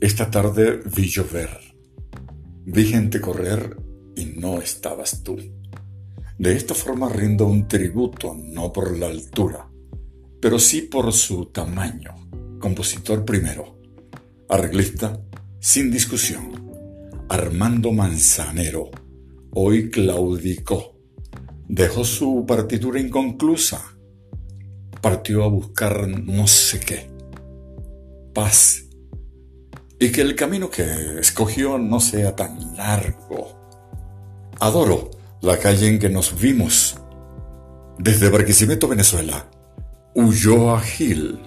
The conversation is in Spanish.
Esta tarde vi llover, vi gente correr y no estabas tú. De esta forma rindo un tributo, no por la altura, pero sí por su tamaño. Compositor primero, arreglista sin discusión, Armando Manzanero, hoy claudicó, dejó su partitura inconclusa, partió a buscar no sé qué, paz y que el camino que escogió no sea tan largo. Adoro la calle en que nos vimos. Desde Barquisimeto, Venezuela, huyó a Gil